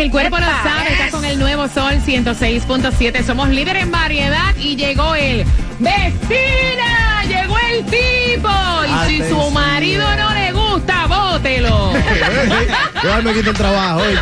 El cuerpo lo sabe. Está con el nuevo sol 106.7. Somos líder en variedad y llegó el vecina. Llegó el tipo. Y si su marido no le gusta, bótelo. Yo me quito el trabajo, oye.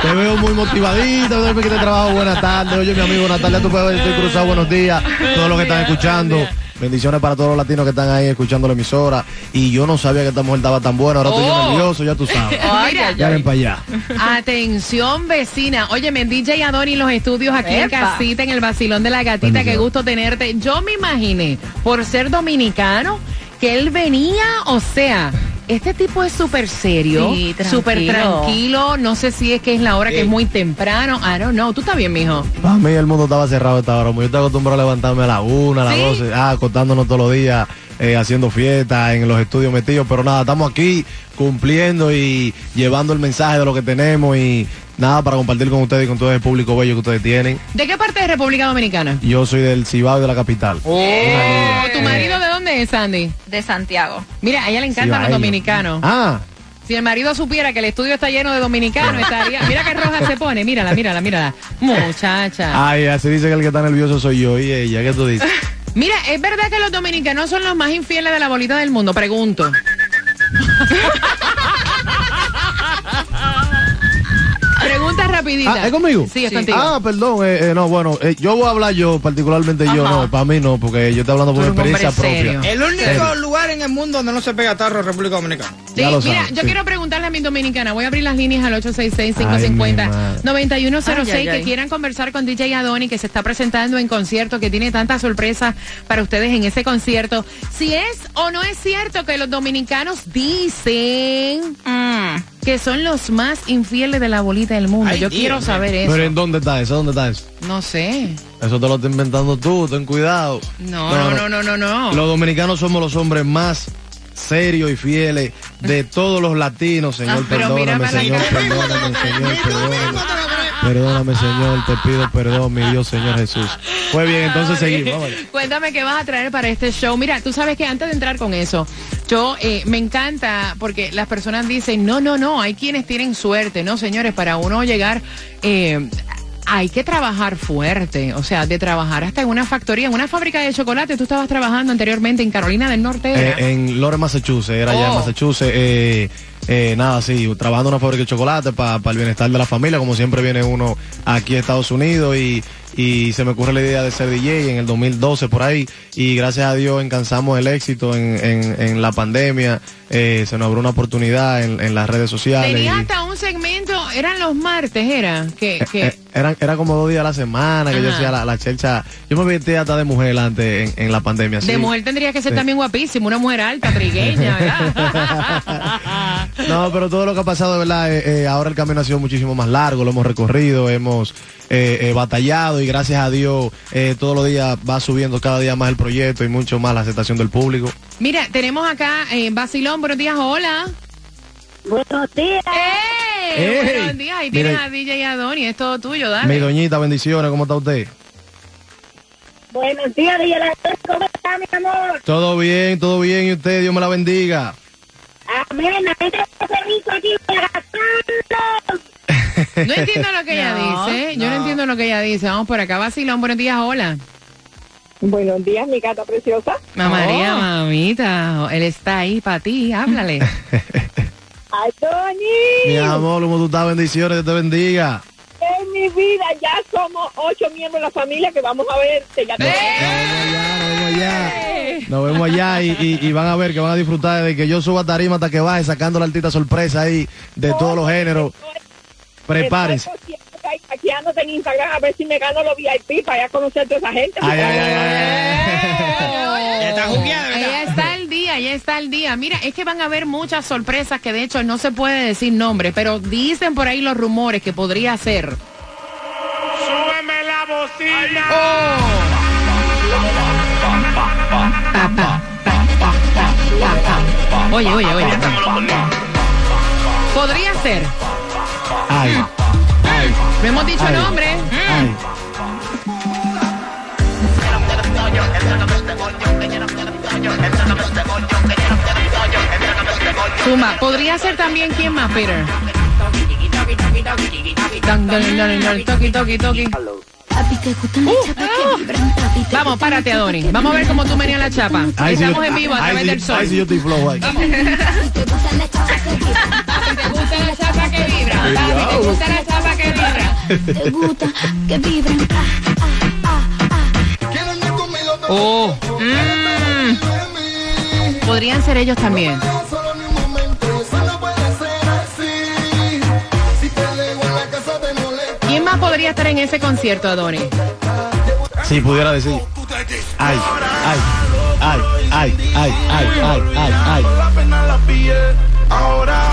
Te veo muy motivadito, yo me quito el trabajo. Buenas tardes, oye, mi amigo, buenas tardes. Tú puedes estoy cruzado, buenos días. Todos los que están escuchando. Bendiciones para todos los latinos que están ahí escuchando la emisora. Y yo no sabía que esta mujer estaba tan buena. Ahora estoy yo Oh. nervioso, ya tú sabes. Mira, Ya ven para allá. Atención, vecina. Óyeme, DJ Adoni en los estudios aquí en Epa. casita, en el vacilón de la gatita. Qué gusto tenerte. Yo me imaginé, por ser dominicano, que él venía, o sea. Este tipo es súper serio, Sí, tranquilo. súper tranquilo. No sé si es que es la hora que es muy temprano. I don't know. ¿Tú estás bien, mijo? Para mí el mundo estaba cerrado esta hora. Yo estoy acostumbrado a levantarme a la una, a las ¿Sí? 12, ah, acostándonos todos los días, eh, haciendo fiestas en los estudios metidos. Pero nada, estamos aquí cumpliendo y llevando el mensaje de lo que tenemos y nada para compartir con ustedes y con todo el público bello que ustedes tienen. ¿De qué parte de República Dominicana? Yo soy del Cibao y de la capital. Oh, ¿Tu marido de dónde es, Sandy? de Santiago. Mira, a ella le encantan los dominicanos. Ah, Si el marido supiera que el estudio está lleno de dominicanos, estaría. Mira qué roja se pone. Mírala, mírala, mírala. Muchacha. ay, así dice que el que está nervioso soy yo y ella. ¿Qué tú dices? Mira, ¿es verdad que los dominicanos son los más infieles de la bolita del mundo? Pregunto. Ah, ¿es conmigo? Sí, es contigo. Ah, perdón. eh, eh, no, bueno, eh, yo voy a hablar yo, particularmente yo, no, para mí no, porque yo estoy hablando por experiencia propia. serio. El único Serio. lugar en el mundo donde no se pega tarro es República Dominicana. Sí, Ya lo mira, sabes, yo sí. quiero preguntarle a mi dominicana. Voy a abrir las líneas al Ay, mi 866-550-9106 Ay, ay, que quieran conversar con DJ Adoni, que se está presentando en concierto, que tiene tantas sorpresas para ustedes en ese concierto. Si es o no es cierto que los dominicanos dicen Mm. Que son los más infieles de la bolita del mundo. Ay, yo Dios quiero saber eso. Pero ¿en dónde está eso? ¿Dónde está eso? No sé. Eso te lo estás inventando tú, ten cuidado. No, no, no, no, no, no. Los dominicanos somos los hombres más serios y fieles de todos los latinos, Señor. Ah, pero perdóname, Señor, perdóname, Señor, perdóname. Perdóname, Señor, te pido perdón, mi Dios, Señor Jesús. Pues bien, entonces seguimos. vamos allá. Cuéntame qué vas a traer para este show. Mira, tú sabes que antes de entrar con eso, yo eh, me encanta porque las personas dicen, no, no, no, hay quienes tienen suerte, no, señores, para uno llegar... eh, hay que trabajar fuerte, o sea, de trabajar hasta en una factoría, en una fábrica de chocolate. Tú estabas trabajando anteriormente en Carolina del Norte. Eh, en Lawrence, Massachusetts, era allá en Oh. Massachusetts. Eh, eh, nada, sí, trabajando en una fábrica de chocolate para el bienestar de la familia, como siempre viene uno aquí a Estados Unidos y, y se me ocurre la idea de ser DJ en el 2012 por ahí. Y gracias a Dios alcanzamos el éxito en, en la pandemia, eh, se nos abrió una oportunidad en, en las redes sociales. Tenías y- hasta un segmento, eran los martes, era, que, que eh, eran, era como dos días a la semana que yo hacía la, la chelcha. Yo me vestía hasta de mujer antes en, en la pandemia. de mujer tendría que ser Sí. también guapísimo, una mujer alta, trigueña, ¿verdad? No, pero todo lo que ha pasado, verdad, eh, eh, ahora el camino ha sido muchísimo más largo, lo hemos recorrido, hemos eh, eh, batallado y gracias a Dios eh, todos los días va subiendo cada día más el proyecto y mucho más la aceptación del público. Mira, tenemos acá eh, Basilón, buenos días, hola. Buenos días. ¡Ey! ¡Ey! Buenos días, ahí tienes a DJ Adoni, es todo tuyo, dale. Mi doñita, bendiciones, ¿cómo está usted? Buenos días, Díaz. ¿Cómo está, mi amor? Todo bien, todo bien y usted, Dios me la bendiga. Amén. Servicio aquí. No entiendo lo que ella No, dice, yo no entiendo lo que ella dice. Vamos por acá, Basilón, buenos días, hola. Buenos días, mi gata preciosa. Mamá María, Oh. mamita, él está ahí para ti, háblale. Ay, Tony. Mi amor, ¿cómo tú estás? Bendiciones, te bendiga. En mi vida ya somos ocho miembros de la familia que vamos a verte. Ya te- Nos vemos allá, nos vemos allá y, y- y van a ver que van a disfrutar de que yo suba a tarima hasta que baje sacando la altita sorpresa ahí de todos los géneros. Prepárense. Estoy hackeándote en Instagram a ver si me gano los VIP para ya conocer a toda esa gente. Ay, ay, ay, ay, ay. Ya está está al día, ya está el día. Mira, es que van a haber muchas sorpresas que de hecho no se puede decir nombre, pero dicen por ahí los rumores que podría ser. ¡Súbeme la bocina! Pa, pa, pa, pa, pa, pa. Oye, oye, oye. Podría ser. Ay, No hemos dicho Ay. nombre. ay. Suma, podría ser también quién más, Peter. Toki, toki, toki. Te Vamos, párate, las Adoni. Vamos a ver cómo tú meneas la chapa. Estamos yo- en vivo a través del sol. Ay, sí, yo estoy flow ahí. la chapa que vibra? Papi, ¿te gusta la chapa que vibra? te gusta que vibran. Ah, ah, ah, ah. Oh. Mm. Podrían ser ellos también. ¿Quién más podría estar en ese concierto, Adoni? Si pudiera decir. Ay, ay, ay, ay, ay, ay, ay, ay, ay. Ahora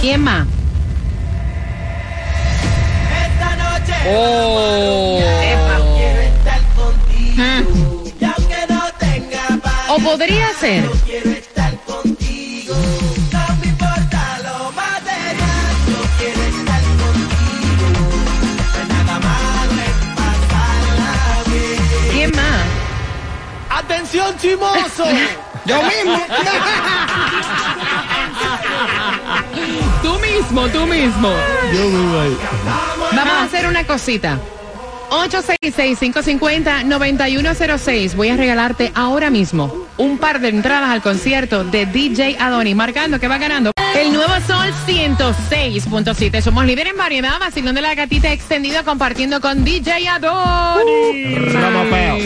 ¿Quién más? Esta noche. Oh. Quiero estar contigo. Y aunque no tenga O podría ser. No quiero estar contigo. No me importa lo material. No quiero estar contigo. No es nada malo en pasarla bien. ¿Quién más? ¡Atención, chimoso! Yo mismo. Tú mismo, tú mismo. Yo ahí. Vamos a hacer una cosita. 866-550-9106. Voy a regalarte ahora mismo un par de entradas al concierto de DJ Adoni. Marcando que va ganando. El nuevo Sol 106.7. Somos líderes en variedad. Vacilón de la gatita extendido compartiendo con DJ Adoni. ramapeo.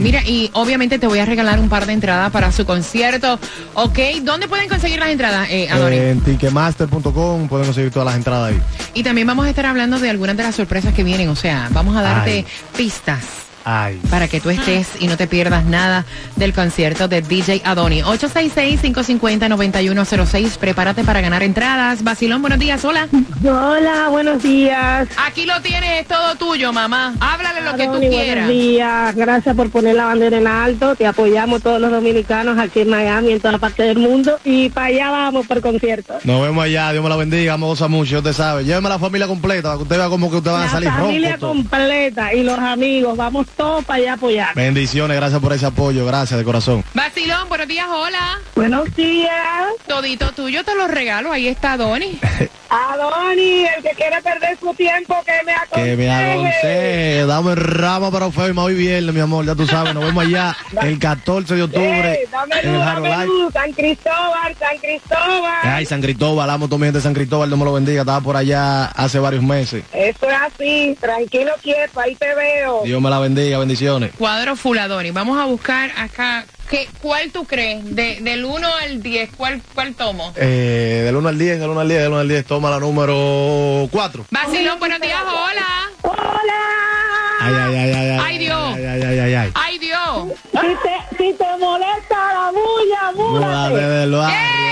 Mira, y obviamente te voy a regalar un par de entradas para su concierto. ¿Ok? ¿Dónde pueden conseguir las entradas, eh, Adoni? En ticketmaster.com pueden conseguir todas las entradas ahí. Y también vamos a estar hablando de algunas de las sorpresas que vienen. O sea, vamos a darte pistas. Ay. para que tú estés y no te pierdas nada del concierto de DJ Adoni. 866-550-9106. Prepárate para ganar entradas. Basilón, buenos días. Hola. Hola, buenos días. Aquí lo tienes, es todo tuyo, mamá. Háblale lo que tú quieras. Buenos días, gracias por poner la bandera en alto. Te apoyamos todos los dominicanos aquí en Miami, en toda parte del mundo. Y para allá vamos por concierto. Nos vemos allá, Dios me la bendiga, vamos a gozar mucho, usted sabe. Lléveme a la familia completa para que usted vea cómo que ustedes van a La salir familia roncos. todos. completa y los amigos, vamos todos para allá apoyar. Bendiciones, gracias por ese apoyo, gracias de corazón. Basilón, buenos días. Hola. Buenos días. Todito tuyo te lo regalo. Ahí está Adoni. Adoni, el que quiere perder su tiempo, que me aconseje. Que me aconseje, dame rama para Feima hoy viernes, mi amor, ya tú sabes, nos vemos allá el 14 de octubre dame en el luz, dame luz. San Cristóbal, San Cristóbal. Ay, San Cristóbal, amo mi gente de San Cristóbal, Dios me lo bendiga, estaba por allá hace varios meses. Eso es así, tranquilo, quieto, ahí te veo. Dios me la bendiga, bendiciones. Cuadro full Adoni. Vamos a buscar acá. ¿Qué, ¿Cuál tú crees? De, del 1 al 10, ¿cuál, cuál tomo? Eh, del 1 al 10, del 1 al 10, del 1 al 10, toma la número 4. Basilón, buenos días. Hola. Hola. Ay, ay, ay, ay, ay. Ay, Dios. Ay, ay, ay, ay, ay. ¡Ay, Dios! Si te, si te molesta la bulla, Múdate múdate. del barrio.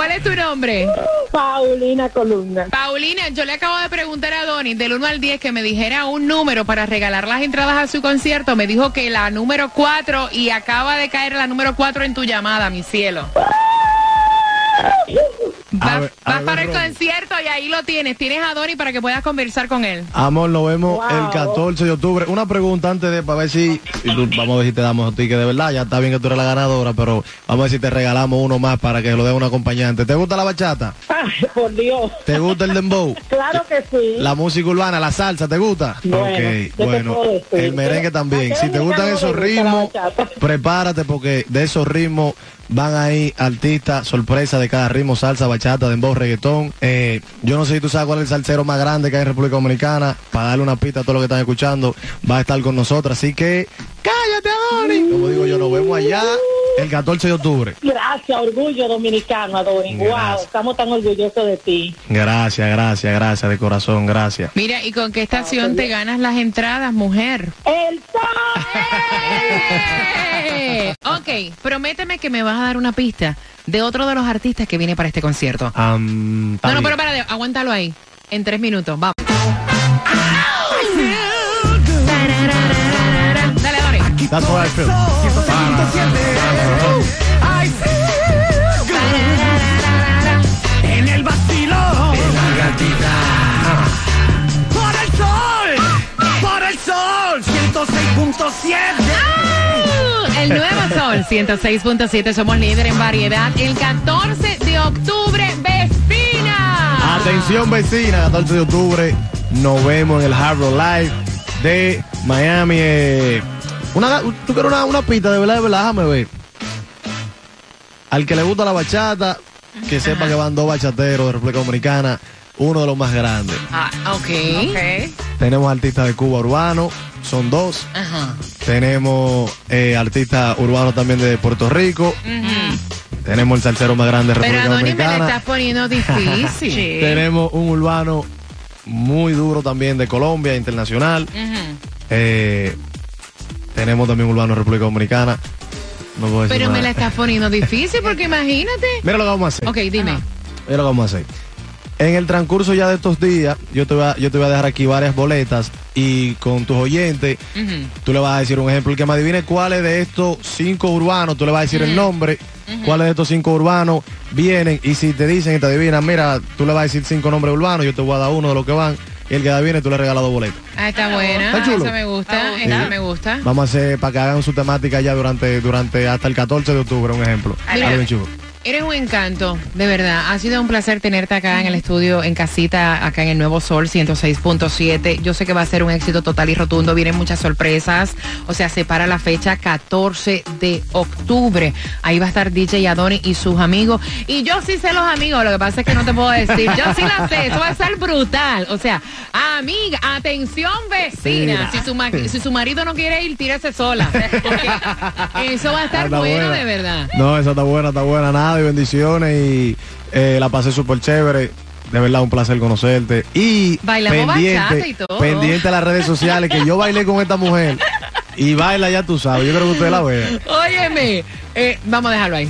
¿Cuál es tu nombre? Paulina Columna. Paulina, yo le acabo de preguntar a Donny del 1 al 10 que me dijera un número para regalar las entradas a su concierto. Me dijo que la número 4 y acaba de caer la número 4 en tu llamada, mi cielo. Vas, ver, ver, para el concierto y ahí lo tienes. Tienes a Donny para que puedas conversar con él. Amor, nos vemos Wow. el 14 de octubre. Una pregunta antes de, para ver si, tú- vamos a ver si te damos a ti, que de verdad ya está bien que tú eres la ganadora, pero vamos a ver si te regalamos uno más para que lo dé un acompañante. ¿Te gusta la bachata? Ay, por Dios. ¿Te gusta el dembow? Claro que sí. La música urbana, la salsa, ¿te gusta? Bueno, ok, ¿qué te bueno. El merengue también. ¿A qué Si te gustan esos ritmos, prepárate porque de esos ritmos van ahí artistas sorpresa de cada ritmo, salsa, bachata, dembow, reggaetón. Eh, yo no sé si tú sabes cuál es el salsero más grande que hay en República Dominicana. Para darle una pista a todos los que están escuchando, va a estar con nosotros. Así que, cállate, Adoni. Como digo yo, nos vemos allá el 14 de octubre. Gracias, orgullo dominicano, Adonis. Wow, estamos tan orgullosos de ti. Gracias, gracias, gracias, de corazón, gracias. Mira, ¿y con qué estación te ganas las entradas, mujer? El sol. Ok, prométeme que me vas a dar una pista de otro de los artistas que viene para este concierto. Está No, no, pero para, aguántalo ahí. En tres minutos, vamos. Dale, Dori. That's what I feel. 106.7. El nuevo Sol 106.7, somos líder en variedad. El 14 de octubre, Vespina. Atención vecina, 14 de octubre nos vemos en el Hard Rock Live de Miami. eh, una, ¿Tú quieres una, una pista de verdad, de verdad? Déjame ver. Al que le gusta la bachata, que sepa que van dos bachateros de República Dominicana, uno de los más grandes. Ah, ok. Tenemos artistas de Cuba urbano, son dos. Ajá. Tenemos eh, artistas urbanos también de Puerto Rico. Tenemos el salsero más grande de Pero República Adonis me la Dominicana. estás poniendo difícil. Tenemos un urbano muy duro también de Colombia, internacional. Eh, tenemos también un urbano de República Dominicana. No puedo decir Pero me la estás poniendo difícil porque imagínate. Mira lo que vamos a hacer. Ok, dime. Mira lo que vamos a hacer. En el transcurso ya de estos días, yo te voy a, yo te voy a dejar aquí varias boletas y con tus oyentes, tú le vas a decir un ejemplo. El que me adivine cuáles de estos cinco urbanos, tú le vas a decir el nombre, cuáles de estos cinco urbanos vienen. Y si te dicen y te adivinan, mira, tú le vas a decir cinco nombres urbanos, yo te voy a dar uno de los que van. Y el que adivine, tú le regalas dos boletas. Ah, está buena. Está chulo. Esa me gusta. Sí. Esa me gusta. Vamos a hacer para que hagan su temática ya durante, durante hasta el 14 de octubre, un ejemplo. Algo bien chulo. Eres un encanto, de verdad. Ha sido un placer tenerte acá en el estudio, en casita, acá en el Nuevo Sol 106.7. Yo sé que va a ser un éxito total y rotundo. Vienen muchas sorpresas. O sea, se para la fecha 14 de octubre. Ahí va a estar DJ Adoni y sus amigos. Y yo sí sé los amigos, lo que pasa es que no te puedo decir. Yo sí la sé. Eso va a estar brutal. O sea, amiga, atención vecina. Si su, ma- si su marido no quiere ir, tírese sola. Porque eso va a estar Está bueno, buena. de verdad. No, esa está buena, está buena, nada, y bendiciones y eh, la pasé súper chévere. De verdad, un placer conocerte. Y Bailamos bachata y todo. pendiente a las redes sociales, que yo bailé con esta mujer. Y baila, ya tú sabes. Yo creo que usted la vea. Óyeme, eh, vamos a dejarlo ahí.